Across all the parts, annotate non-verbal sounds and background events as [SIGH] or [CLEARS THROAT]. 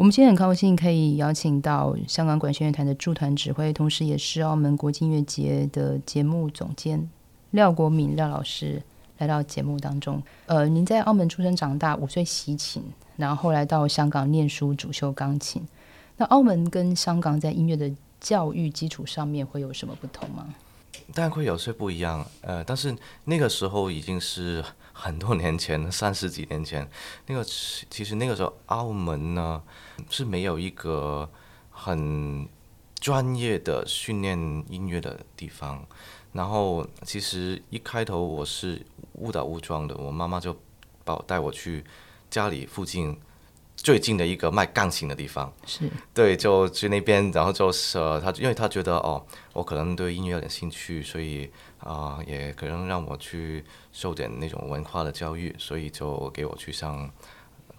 我们今天很高兴可以邀请到香港管弦乐团的驻团指挥，同时也是澳门国际音乐节的节目总监廖国敏廖老师来到节目当中。呃，您在澳门出生长大，五岁习琴，然后后来到香港念书，主修钢琴。那澳门跟香港在音乐的教育基础上面会有什么不同吗？当然会有些不一样，呃，但是那个时候已经是很多年前，三十几年前。那个其实那个时候澳门呢是没有一个很专业的训练音乐的地方。然后其实一开头我是误打误撞的，我妈妈就把我带我去家里附近。最近的一个卖钢琴的地方，是对，就去那边，然后就是他，因为他觉得哦，我可能对音乐有点兴趣，所以啊，也可能让我去受点那种文化的教育，所以就给我去上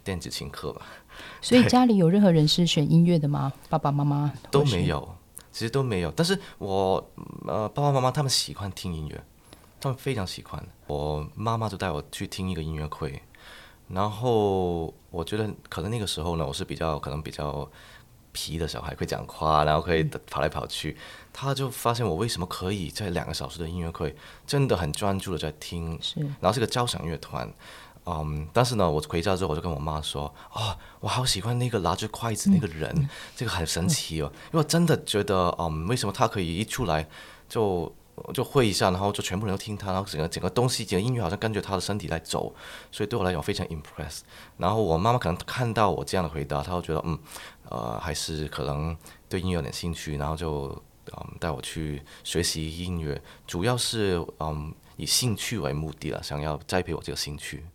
电子琴课吧。[LAUGHS] 所以家里有任何人是选音乐的吗？爸爸妈妈都没有，其实都没有。但是我呃，爸爸妈妈他们喜欢听音乐，他们非常喜欢。我妈妈就带我去听一个音乐会。然后我觉得可能那个时候呢，我是比较可能比较皮的小孩，会讲话，然后可以跑来跑去。他就发现我为什么可以在两个小时的音乐会真的很专注的在听，是。然后是个交响乐团，嗯，但是呢，我回家之后我就跟我妈说，哦，我好喜欢那个拿着筷子那个人，这个很神奇哦，因为我真的觉得，嗯，为什么他可以一出来就。就会一下，然后就全部人都听他，然后整个整个东西，整个音乐好像跟着他的身体在走，所以对我来讲非常 impress。然后我妈妈可能看到我这样的回答，她会觉得嗯，呃，还是可能对音乐有点兴趣，然后就嗯带我去学习音乐，主要是嗯以兴趣为目的了，想要栽培我这个兴趣。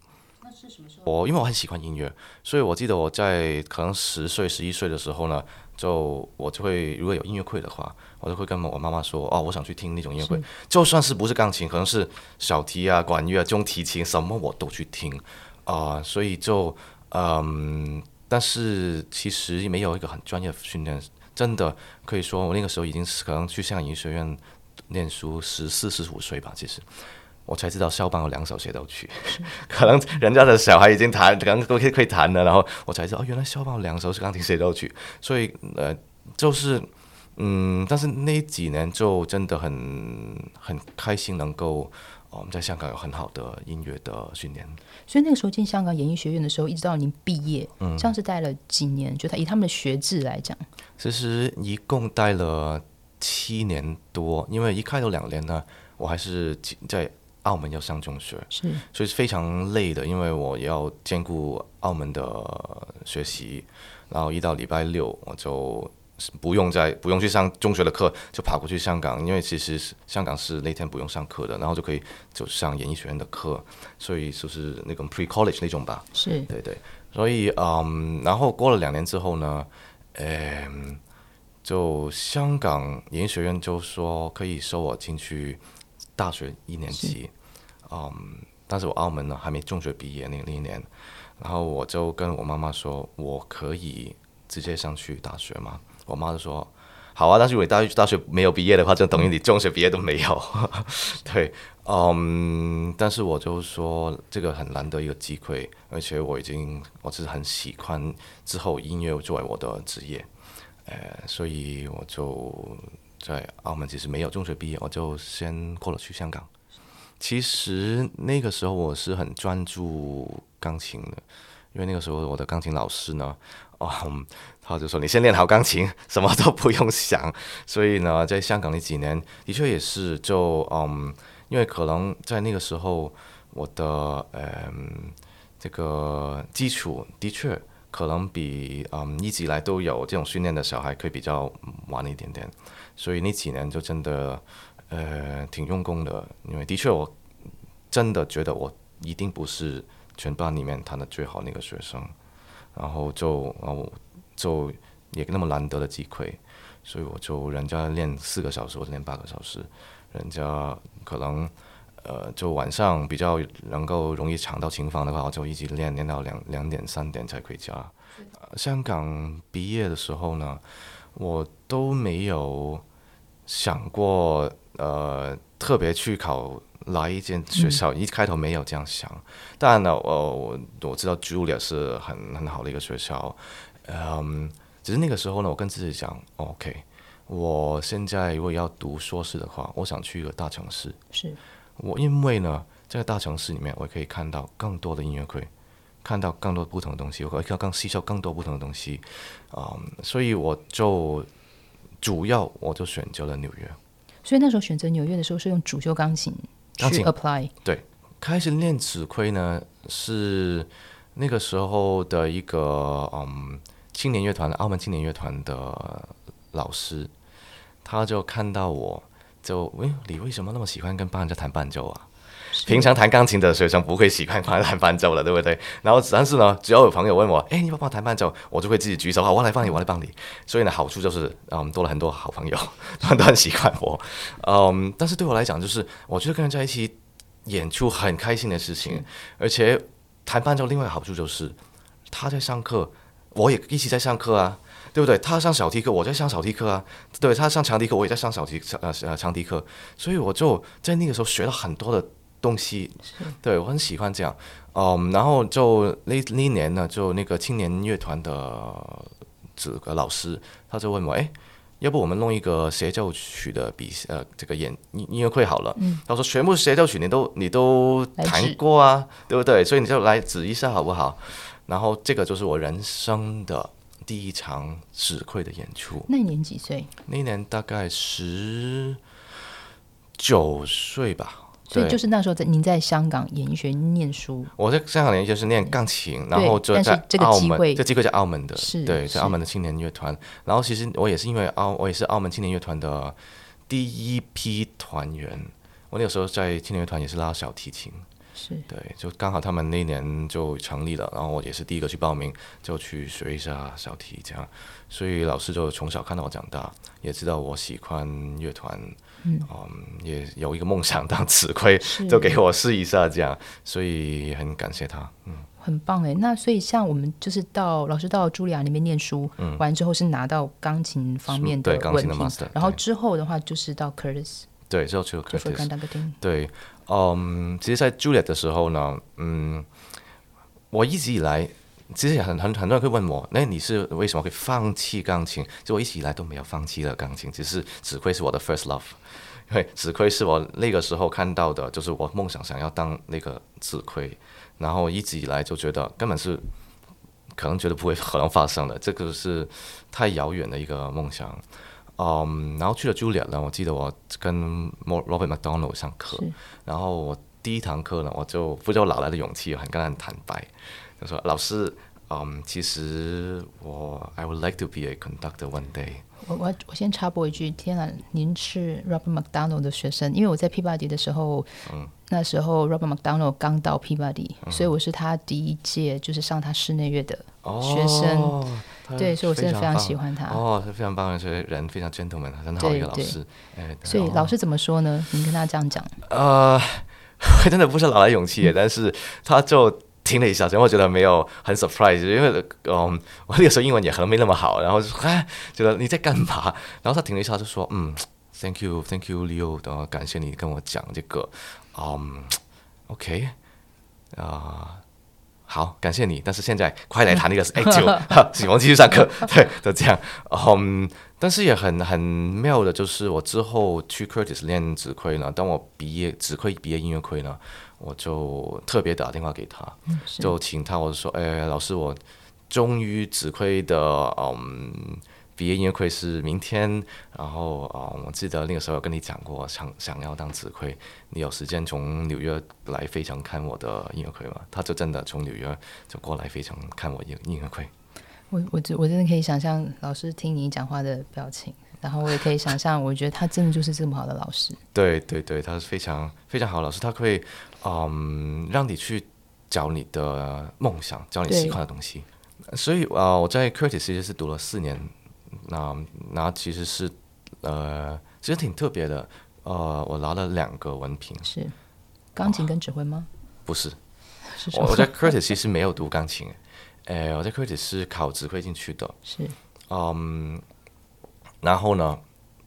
那是什么时候？我因为我很喜欢音乐，所以我记得我在可能十岁、十一岁的时候呢。就我就会，如果有音乐会的话，我就会跟我妈妈说，哦，我想去听那种音乐会，就算是不是钢琴，可能是小提啊、管乐啊、中提琴，什么我都去听啊。所以就嗯，但是其实没有一个很专业的训练，真的可以说，我那个时候已经是可能去香港音乐学院念书，十四、十五岁吧，其实。我才知道肖邦有两首协奏曲，[LAUGHS] 可能人家的小孩已经弹，可能都可以可以弹了。然后我才知道，哦，原来肖邦有两首是钢琴协奏曲。所以，呃，就是，嗯，但是那几年就真的很很开心，能够我们在香港有很好的音乐的训练。所以那个时候进香港演艺学院的时候，一直到您毕业，嗯，这样是待了几年？就他以他们的学制来讲，其实一共待了七年多，因为一开头两年呢，我还是在。澳门要上中学，是，所以是非常累的，因为我要兼顾澳门的学习，然后一到礼拜六我就不用在不用去上中学的课，就跑过去香港，因为其实香港是那天不用上课的，然后就可以就上演艺学院的课，所以就是那种 pre college 那种吧，是对对，所以嗯，然后过了两年之后呢，嗯，就香港演艺学院就说可以收我进去大学一年级。嗯，但是我澳门呢还没中学毕业那那一年，然后我就跟我妈妈说，我可以直接上去大学吗？我妈就说，好啊，但是如果大大学没有毕业的话，就等于你中学毕业都没有。[LAUGHS] 对，嗯，但是我就说这个很难得一个机会，而且我已经我是很喜欢之后音乐作为我的职业，呃，所以我就在澳门其实没有中学毕业，我就先过了去香港。其实那个时候我是很专注钢琴的，因为那个时候我的钢琴老师呢，哦，他就说你先练好钢琴，什么都不用想。所以呢，在香港那几年，的确也是就嗯，因为可能在那个时候我的嗯这个基础的确可能比嗯一直以来都有这种训练的小孩可以比较晚一点点，所以那几年就真的。呃，挺用功的，因为的确，我真的觉得我一定不是全班里面弹的最好那个学生，然后就啊，我就也那么难得的机会，所以我就人家练四个小时，我就练八个小时，人家可能呃，就晚上比较能够容易抢到琴房的话，我就一直练练到两两点三点才回家。香港毕业的时候呢，我都没有想过。呃，特别去考哪一间学校，一开头没有这样想。当然了，我我我知道 Julia 是很很好的一个学校，嗯，只是那个时候呢，我跟自己讲，OK，我现在如果要读硕士的话，我想去一个大城市。是我因为呢，在大城市里面，我可以看到更多的音乐会，看到更多不同的东西，我可以看更吸收更多不同的东西，嗯，所以我就主要我就选择了纽约。所以那时候选择纽约的时候是用主修钢琴去 apply，对。开始练指挥呢，是那个时候的一个嗯青年乐团，澳门青年乐团的老师，他就看到我，就喂，你为什么那么喜欢跟帮人家弹伴奏啊？平常弹钢琴的学生不会喜欢帮弹伴奏了，对不对？[LAUGHS] 然后但是呢，只要有朋友问我，哎，你帮我弹伴奏，我就会自己举手，好，我来帮你，我来帮你。所以呢，好处就是啊，我嗯多了很多好朋友，他们都很喜欢我。嗯，但是对我来讲，就是我觉得跟人在一起演出很开心的事情，而且弹伴奏另外一个好处就是他在上课，我也一起在上课啊，对不对？他上小提课，我在上小提课啊，对他上长笛课，我也在上小提呃呃长笛课，所以我就在那个时候学了很多的东西，对我很喜欢这样。嗯，然后就那那一年呢，就那个青年乐团的这个老师，他就问我，哎。要不我们弄一个协奏曲的比呃这个演音音乐会好了。他说全部协奏曲你都你都弹过啊，对不对？所以你就来指一下好不好？然后这个就是我人生的第一场指挥的演出。那年几岁？那年大概十九岁吧。对所以就是那时候在您在香港演艺学院念书，我在香港年就是念钢琴，然后就在澳门，这机会在澳门的，是对，在澳门的青年乐团。然后其实我也是因为澳，我也是澳门青年乐团的第一批团员。我那个时候在青年乐团也是拉小提琴，是对，就刚好他们那一年就成立了，然后我也是第一个去报名，就去学一下小提这样。所以老师就从小看到我长大，也知道我喜欢乐团，嗯。也有一个梦想当指挥，就给我试一下这样，所以很感谢他。嗯，很棒哎。那所以像我们就是到老师到茱莉亚那边念书，嗯。完之后是拿到钢琴方面的对钢琴的文凭然后之后的话就是到 Curtis 对，之后去 Curtis 对，嗯，其实，在 Juliet 的时候呢，嗯，我一直以来，其实也很很很多人会问我，那你是为什么会放弃钢琴？就我一直以来都没有放弃了钢琴，只是指挥是我的 first love，因为指挥是我那个时候看到的，就是我梦想想要当那个指挥，然后一直以来就觉得根本是可能觉得不会可能发生的，这个是太遥远的一个梦想。嗯，然后去了 Juliet 呢，我记得我跟 Robert McDonald 上课，然后我第一堂课呢，我就不知道哪来的勇气，很跟他坦白，就说老师，嗯，其实我 I would like to be a conductor one day。我我我先插播一句，天啊，您是 Robert McDonald 的学生，因为我在 Peabody 的时候，嗯那时候 Robert McDonald 刚到 Peabody，、所以我是他第一届就是上他室内乐的学生，哦、对，所以我真的非常喜欢他。哦，他非常棒的，这个人非常 gentleman，很好的一个老师。哎，所以哦老师怎么说呢？您跟他这样讲，呃，我 [LAUGHS] 真的不是哪来勇气耶，但是他就听了一下，然后我觉得没有很 surprise，因为嗯，我那个时候英文也可能没那么好，然后就说哎，觉得你在干嘛？然后他停了一下，就说嗯，thank you，thank you，Leo，然后感谢你跟我讲这个，嗯，OK，啊、好，感谢你，但是现在快来谈那个 A 九，[LAUGHS] 喜欢继续上课，[LAUGHS] 对，就这样，嗯，但是也很很妙的，就是我之后去 Curtis 练指挥呢，当我毕业指挥毕业音乐会呢，我就特别打电话给他，是就请他，我就说，哎，老师，我终于指挥的，嗯。毕业音乐会是明天，然后啊、我记得那个时候有跟你讲过，想想要当指挥，你有时间从纽约来费城看我的音乐会吗？他就真的从纽约就过来费城看我音音乐会。我我真我真的可以想象老师听你讲话的表情，然后我也可以想象，我觉得他真的就是这么好的老师。对对对，他是非常非常好的老师，他会嗯让你去找你的梦想，找你喜欢的东西。所以啊、呃我在 Curtis 其实是读了四年，那那其实是呃其实挺特别的，呃，我拿了两个文凭，是钢琴跟指挥吗？不是 [LAUGHS] 是？我我在 [LAUGHS] Curtis 其实没有读钢琴，呃，我在 Curtis 是考指挥进去的，是嗯，然后呢，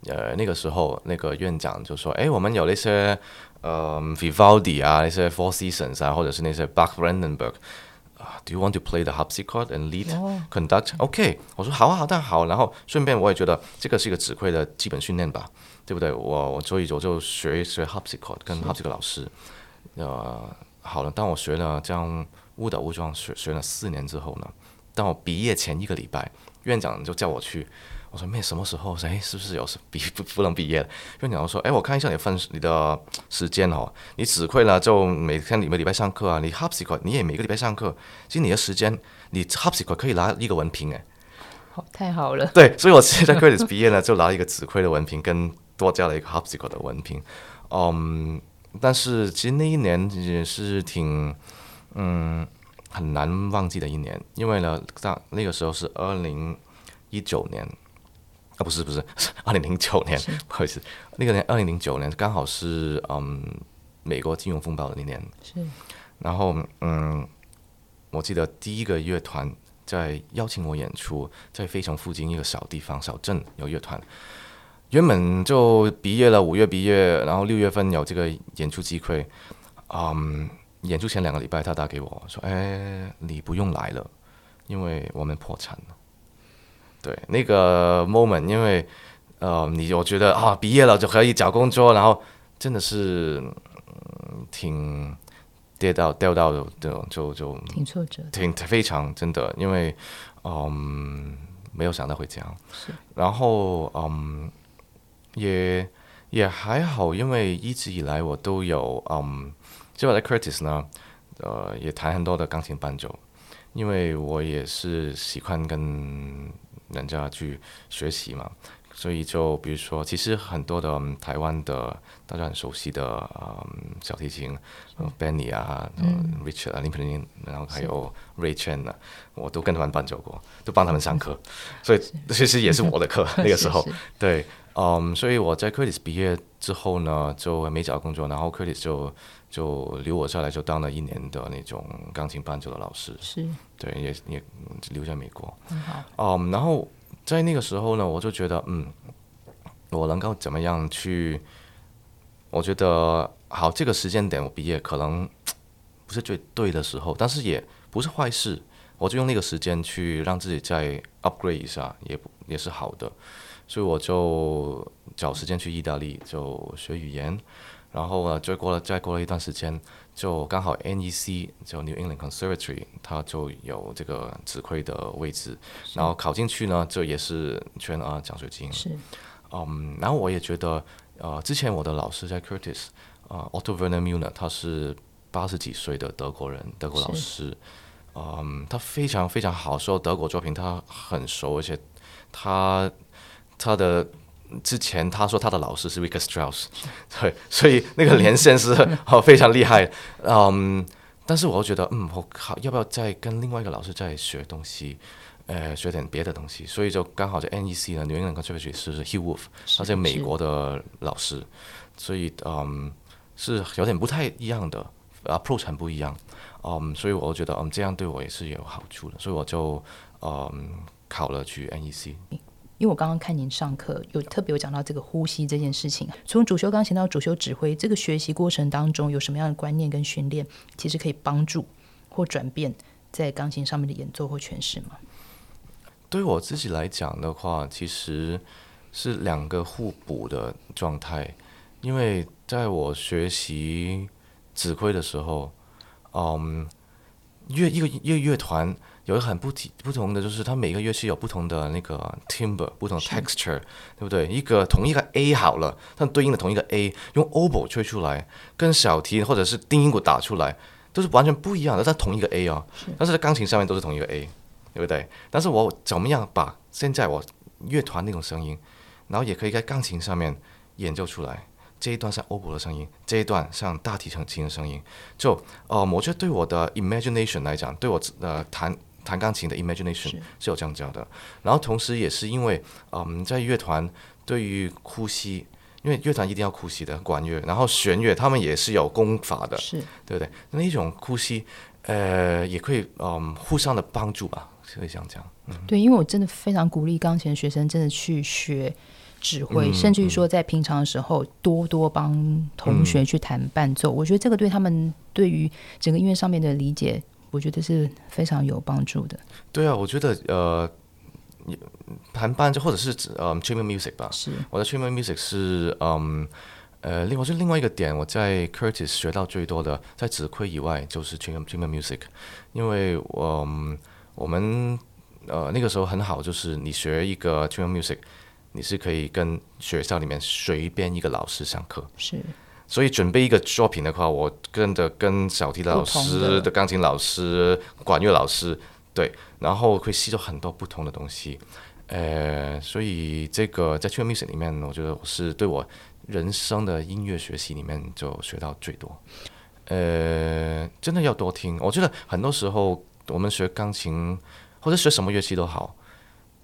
呃那个时候那个院长就说，哎，我们有那些呃 Vivaldi 啊，那些 Four Seasons 啊，或者是那些 Bach Brandenburg。Do you want to play the harpsichord and lead conduct? OK，我说好啊，好，但好。然后顺便我也觉得这个是一个指挥的基本训练吧，对不对？我我所以我就学一学 harpsichord，跟 harpsichord 老师。呃，好了，当我学了这样误打误撞学学了四年之后呢，当我毕业前一个礼拜，院长就叫我去。我说妹，什么时候？哎，是不是有毕不不能毕业了？院长说，哎，我看一下你分你的时间哦，你指挥了就每天每个礼拜上课啊，你 h u b s c o 你也每个礼拜上课，其实你的时间你 h u b s c o 可以拿一个文凭哎，好太好了。对，所以我现在可以毕业了就拿一个指挥的文凭，跟多加了一个 h u b s c o 的文凭。嗯，但是其实那一年也是挺嗯很难忘记的一年，因为呢，在那个时候是二零一九年。啊，不是不是，二零零九年，不好意思，那个年二零零九年刚好是嗯美国金融风暴的那年。是。然后嗯，我记得第一个乐团在邀请我演出，在费城附近一个小地方小镇有乐团，原本就毕业了，五月毕业，然后六月份有这个演出机会。嗯，演出前两个礼拜，他打给我说：“哎，你不用来了，因为我们破产了。”对那个 moment，因为呃，你我觉得啊，毕业了就可以找工作，然后真的是挺跌到掉到的这种就就挺挫折，挺非常真的，因为嗯，没有想到会这样。是，然后嗯，也也还好，因为一直以来我都有嗯，就我在 Curtis 呢，呃，也弹很多的钢琴伴奏，因为我也是喜欢跟。人家去学习嘛，所以就比如说，其实很多的台湾的大家很熟悉的嗯小提琴，Benny 啊，Richard 啊，林平林，然后还有 Ray Chen 啊，我都跟他们伴奏过，都帮他们上课，所以其实也是我的课 [LAUGHS] 那个时候。对，嗯，所以我在 Curtis 毕业之后呢，就没找工作，然后 Curtis 就就留我下来，就当了一年的那种钢琴伴奏的老师。是。对，也也留在美国。很好。嗯，然后在那个时候呢，我就觉得，嗯，我能够怎么样去？我觉得好，这个时间点我毕业可能不是最对的时候，但是也不是坏事。我就用那个时间去让自己再 upgrade 一下，也也是好的。所以我就找时间去意大利就学语言，然后呢，再过了再过了一段时间。就刚好 NEC 就 New England Conservatory，它就有这个指挥的位置，然后考进去呢，这也是全额奖学金。是，嗯，然后我也觉得，呃，之前我的老师在 Curtis，呃，Otto Werner Müller，他是八十几岁的德国人，德国老师，嗯，他非常非常好，所有德国作品他很熟，而且他他的。之前他说他的老师是 Victor Strauss，[LAUGHS] 对，所以那个连线是 [LAUGHS] 哦非常厉害，嗯，但是我又觉得，嗯，我靠，要不要再跟另外一个老师再学东西，呃，学点别的东西，所以就刚好在 NEC 呢，纽约人跟 Conservatory 是 Hugh Wolf，他在美国的老师，所以嗯是有点不太一样的，approach 很不一样，嗯，所以我觉得嗯这样对我也是有好处的，所以我就嗯考了去 NEC。因为我刚刚看您上课，有特别有讲到这个呼吸这件事情。从主修钢琴到主修指挥，这个学习过程当中有什么样的观念跟训练，其实可以帮助或转变在钢琴上面的演奏或诠释吗？对我自己来讲的话，其实是两个互补的状态。因为在我学习指挥的时候，嗯，乐一个乐乐团。有一个很不体不同的，就是它每个乐器有不同的那个 timbre，不同的 texture，对不对？一个同一个 A 好了，它对应的同一个 A，用 oboe 吹出来，跟小提或者是定音鼓打出来，都是完全不一样的。但同一个 A 哦，但是在钢琴上面都是同一个 A，对不对？但是我怎么样把现在我乐团那种声音，然后也可以在钢琴上面演奏出来？这一段像 oboe 的声音，这一段像大提琴的声音，就呃，我觉得对我的 imagination 来讲，对我呃弹。弹钢琴的 imagination 是有这样教的，然后同时也是因为，嗯，在乐团对于呼吸，因为乐团一定要呼吸的管乐，然后弦乐他们也是有功法的，是对不对？那一种呼吸，呃，也可以嗯互相的帮助吧，可以这样讲。对，因为我真的非常鼓励钢琴的学生真的去学指挥，嗯甚至于说在平常的时候多多帮同学去弹伴奏。我觉得这个对他们对于整个音乐上面的理解，我觉得是非常有帮助的。对啊，我觉得呃，你弹伴奏或者是呃 chamber music 吧，是我的 chamber music 是嗯呃，另外是另外一个点，我在 Curtis 学到最多的，在指挥以外就是 chamber chamber music，因为我、嗯我们呃那个时候很好，就是你学一个 chamber music，你是可以跟学校里面随便一个老师上课。是所以准备一个作品的话，我跟着跟小提老师、的钢琴老师、管乐老师，对，然后会吸收很多不同的东西。呃，所以这个在 t r music 里面，我觉得我是对我人生的音乐学习里面就学到最多。呃，真的要多听。我觉得很多时候我们学钢琴或者学什么乐器都好，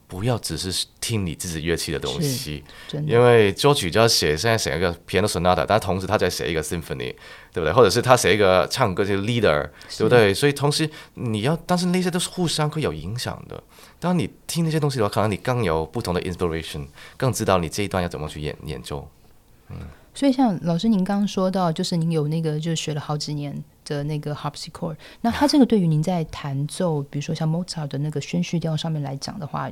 不要只是听你自己乐器的东西。因为作曲家写现在写一个 piano sonata，但同时他在写一个 symphony，对不对？或者是他写一个唱歌就是 leader，对不对？所以同时你要，但是那些都是互相会有影响的。当你听那些东西的话，可能你更有不同的 inspiration，更知道你这一段要怎么去演演奏。所以像老师您刚刚说到，就是您有那个就是学了好几年的那个 harpsichord，那它这个对于您在弹奏，比如说像 Mozart 的那个宣叙调上面来讲的话，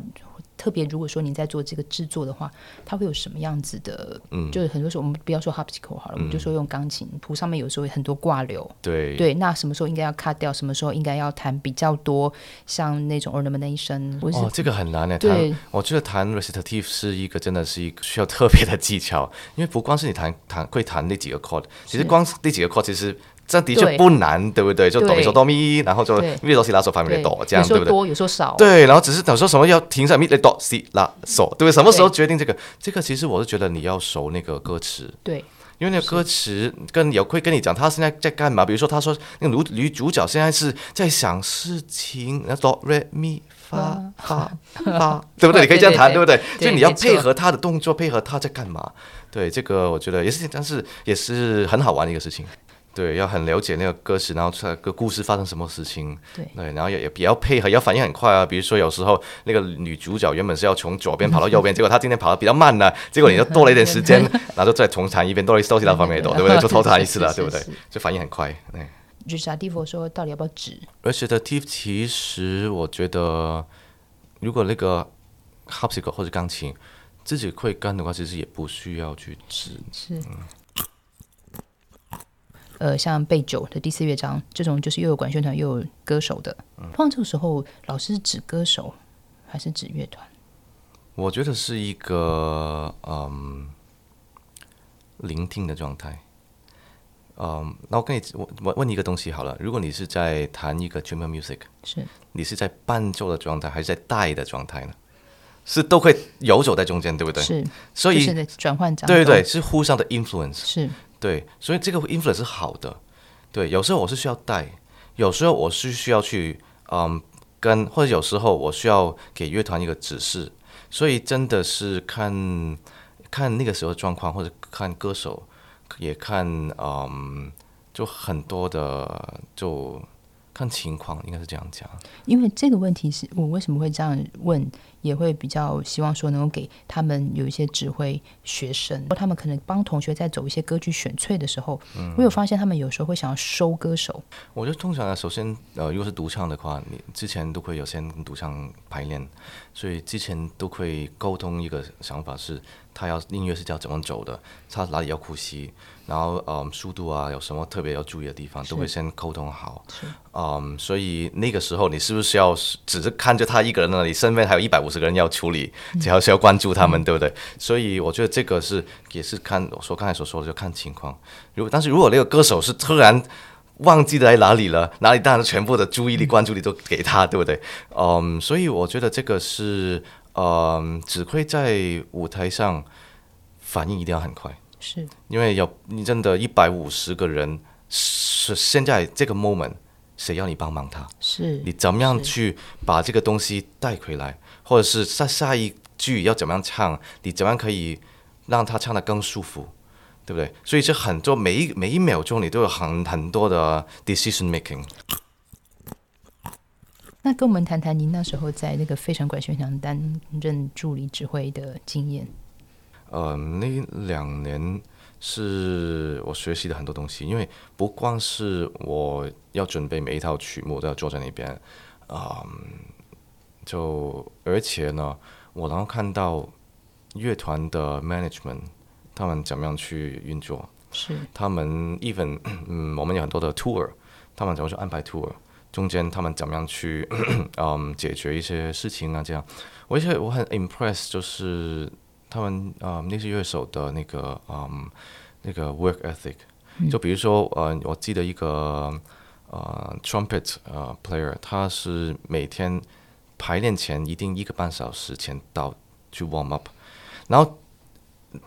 特别如果说您在做这个制作的话，它会有什么样子的？嗯，就是很多时候我们不要说 harpsichord 好了，我们就说用钢琴谱上面有时候有很多挂流，对。对，那什么时候应该要 cut 掉，什么时候应该要弹比较多，像那种 ornamentation，哦，这个很难的。对，我觉得弹 recitative 是一个真的是一个需要特别的技巧，因为不光是你弹弹会弹那几个 chord，其实光是那几个 chord 其实这的确不难，对不对？就哆咪嗦哆咪，然后就对咪哆西拉嗦发咪来哆，这样对不对？有时候多，有时候少，对，然后只是有时候什么要停下咪来哆西拉嗦，对不对？什么时候对决定这个？这个其实我是觉得你要熟那个歌词，对因为那个歌词跟也会跟你讲他现在在干嘛。比如说他说那个女女主角现在是在想事情，然后哆来咪发发发，[LAUGHS] 对不对？你可以这样弹，对不对？对所以你要配合他的动作，配合他在干嘛。对，这个我觉得也是，但是也是很好玩的一个事情。对，要很了解那个歌词，然后出来个故事发生什么事情。对对，然后也也比较配合，要反应很快啊。比如说有时候那个女主角原本是要从左边跑到右边，结果她今天跑的比较慢呢，[LAUGHS] 结果你就多了一点时间，[LAUGHS] 然后就再重弹一遍，多了一收其他方面也多，对 [LAUGHS] 不对？就偷弹一次了，对不对？就反应很快。对。就是啊，蒂佛说到底要不要指？而且的 T 其实我觉得，如果那个 harpsichord 或者钢琴自己会干的话，其实也不需要去指。是。呃，像贝九的第四乐章这种，就是又有管乐团又有歌手的。通常这个时候，老师是指歌手还是指乐团？我觉得是一个嗯聆听的状态。嗯，那我跟你我我问你一个东西好了，如果你是在弹一个 chamber music，是你是在伴奏的状态还是在带的状态呢？是都会游走在中间，对不对？是，所以就是在转换对对对，是互相的 influence。是对，所以这个 influence 是好的。对，有时候我是需要带，有时候我是需要去嗯跟，或者有时候我需要给乐团一个指示。所以真的是看看那个时候状况，或者看歌手，也看嗯，就很多的就看情况，应该是这样讲。因为这个问题是我为什么会这样问，也会比较希望说能够给他们有一些指挥学生，他们可能帮同学在走一些歌剧选粹的时候，嗯我有发现他们有时候会想要收歌手，我觉得通常啊，首先呃，如果是独唱的话，你之前都会有先跟独唱排练，所以之前都会沟通一个想法是，他要音乐是要怎么走的，他哪里要呼吸，然后嗯速度啊有什么特别要注意的地方，都会先沟通好。嗯，所以那个时候你是不是要只是看着他一个人呢？你身边还有一百五十个人要处理，只要是要关注他们，对不对？所以我觉得这个是也是看我说刚才所说的，就看情况。如果但是如果那个歌手是突然忘记在哪里了，哪里当然全部的注意力、关注力都给他，对不对？嗯，所以我觉得这个是嗯，指挥在舞台上反应一定要很快。是因为有你真的一百五十个人，是现在这个 moment，谁要你帮忙他？是你怎么样去把这个东西带回来，或者是下下一句要怎么样唱，你怎么样可以让他唱得更舒服，对不对？所以这很多每一每一秒钟你都有很很多的 decision making。那跟我们谈谈您那时候在那个非常管弦团担任助理指挥的经验。呃，那两年是我学习的很多东西，因为不光是我要准备每一套曲目都要坐在那边，啊、就而且呢，我能够看到乐团的 management 他们怎么样去运作，是。他们 even [CLEARS THROAT] 嗯，我们有很多的 tour，他们怎么去安排 tour，中间他们怎么样去 [CLEARS THROAT] 嗯解决一些事情啊，这样，我觉得我很 impress，就是他们啊、那些乐手的那个嗯那个 work ethic，就比如说呃，我记得一个呃 trumpet 呃 player，他是每天排练前一定一个半小时前到去 warm up，然后。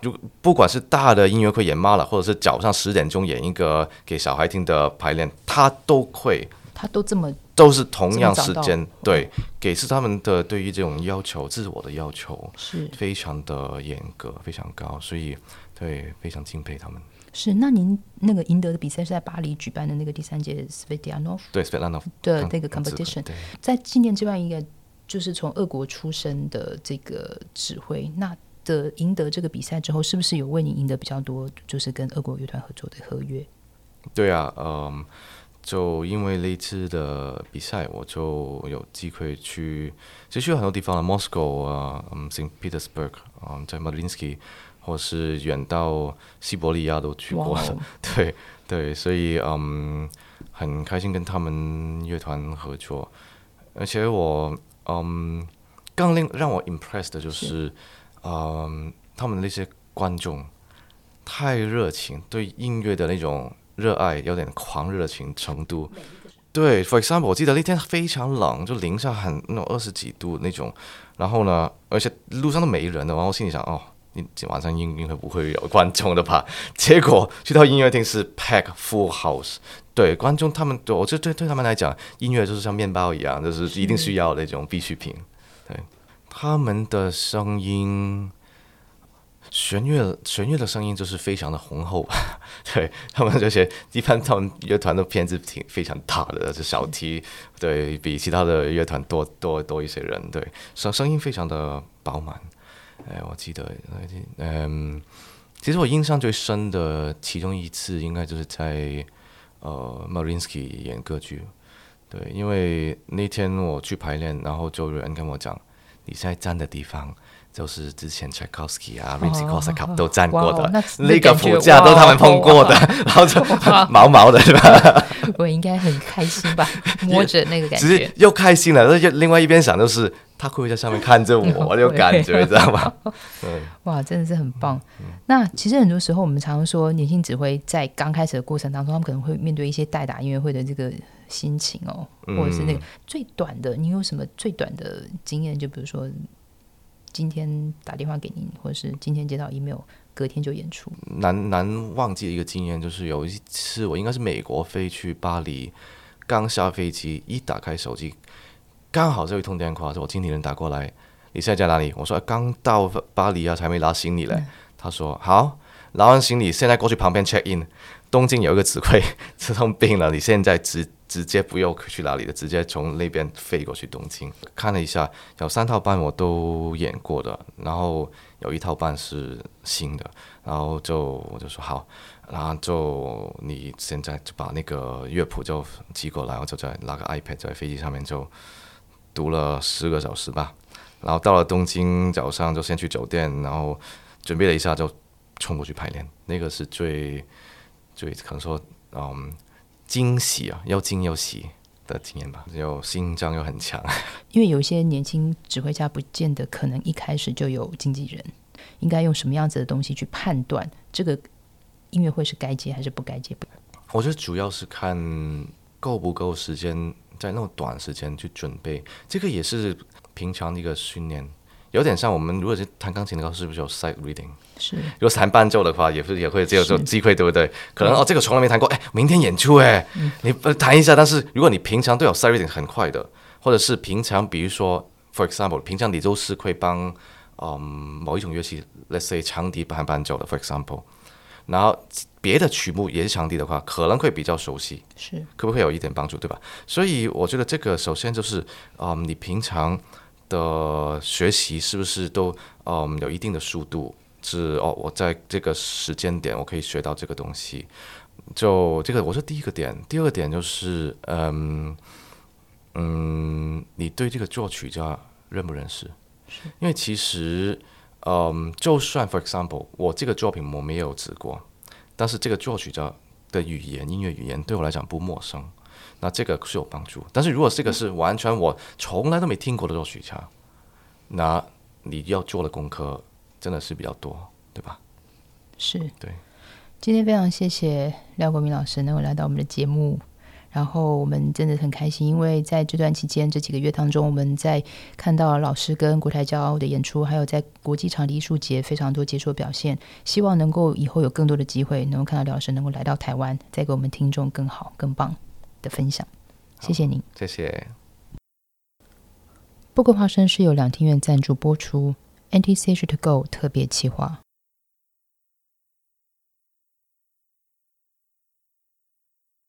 如不管是大的音乐会演妈了，或者是早上十点钟演一个给小孩听的排练，他都会他都这么都是同样时间，对，给是他们的对于这种要求，自我的要求是非常的严格，非常高，所以对非常敬佩他们。是。那您那个赢得的比赛是在巴黎举办的那个第三届 Svetianov 对 s v e t l a n o 的那个 competition，对，在纪念之外，一个就是从俄国出身的这个指挥，那的赢得这个比赛之后，是不是有为你赢得比较多，就是跟俄国乐团合作的合约？对啊，嗯，就因为那次的比赛，我就有机会去，其实去很多地方了，Moscow 啊，嗯，St. Petersburg，嗯，在 Marinsky，或是远到西伯利亚都去过了。[LAUGHS] 对对，所以嗯，很开心跟他们乐团合作，而且我嗯，更令让我 impressed 的就是，嗯，他们那些观众太热情，对音乐的那种热爱有点狂热情程度。对，for example，我记得那天非常冷，就零下很那种二十几度那种，然后呢，而且路上都没人的，然后我心里想，哦，你晚上应应该不会有观众的吧？结果去到音乐厅是 pack full house，对观众他们对我这对对他们来讲，音乐就是像面包一样，就是一定需要的一种必需品。对，他们的声音，弦乐弦乐的声音就是非常的浑厚，[LAUGHS] 对他们这些一般他们乐团的片子挺非常大的，是小提，对比其他的乐团多多多一些人，对声声音非常的饱满。哎，我记得，嗯，其实我印象最深的其中一次，应该就是在呃 Marinsky 演歌剧，对，因为那天我去排练，然后就有人跟我讲，你现在站的地方就是之前 Tchaikovsky 啊、r i m s k y k o s a k 都站过的，哦那那个谱架都他们碰过的，[LAUGHS] 然后就毛毛的，是吧？我应该很开心吧，摸着那个感只是觉。又开心了，而且另外一边想就是他会不会在上面看着我，[LAUGHS] 我有感觉，知道吗？对。[LAUGHS] 哇，真的是很棒。嗯那其实很多时候，我们常常说，年轻指挥在刚开始的过程当中，他们可能会面对一些代打音乐会的这个心情哦，嗯或者是那个最短的，你有什么最短的经验？就比如说今天打电话给您，或者是今天接到 email，隔天就演出。难难忘记的一个经验，就是有一次我应该是美国飞去巴黎，刚下飞机，一打开手机，刚好就一通电话，是我经理人打过来，你现在在哪里？我说刚到巴黎啊，才没拿行李嘞。他说好，拿完行李现在过去旁边 check in。东京有一个指挥这通病了，你现在直直接不用去哪里了，直接从那边飞过去东京。看了一下，有三套班我都演过的，然后有一套班是新的，然后就我就说好，然后就你现在就把那个乐谱就寄过来，我就在拿个 iPad 在飞机上面就读了十个小时吧，然后到了东京早上就先去酒店，然后准备了一下就冲过去排练，那个是最最可能说嗯惊喜啊，又惊又喜的经验吧，又心脏又很强。[LAUGHS] 因为有一些年轻指挥家不见得可能一开始就有经纪人，应该用什么样子的东西去判断这个音乐会是该接还是不该接？我觉得主要是看够不够时间，在那么短时间去准备，这个也是平常的一个训练。有点像我们如果是弹钢琴的话，是不是有 sight reading？是如果弹伴奏的话，也是也会这是有机会，对不对？可能哦，这个从来没弹过，哎，明天演出哎，你呃弹一下。但是如果你平常都有 sight reading 很快的，或者是平常比如说，for example，平常你都是会帮嗯某一种乐器，let's say 长笛弹伴奏的，for example，然后别的曲目也是长笛的话，可能会比较熟悉。是可不可以有一点帮助，对吧？所以我觉得这个首先就是，嗯，你平常的学习是不是都嗯有一定的速度？是哦，我在这个时间点我可以学到这个东西。就这个，我是第一个点。第二个点就是，嗯嗯，你对这个作曲家认不认识？因为其实，嗯，就算 for example，我这个作品我没有指过，但是这个作曲家的语言、音乐语言对我来讲不陌生，那这个是有帮助。但是如果这个是完全我从来都没听过的作曲家，那你要做的功课真的是比较多，对吧？是，对。今天非常谢谢廖国明老师能够来到我们的节目，然后我们真的很开心，因为在这段期间这几个月当中，我们在看到老师跟国台骄傲的演出，还有在国际场地艺术节非常多杰出表现，希望能够以后有更多的机会能够看到廖老师能够来到台湾，再给我们听众更好更棒的分享。谢谢您，谢谢。不过花生是由两厅院赞助播出，NTC 是 To Go 特别企划。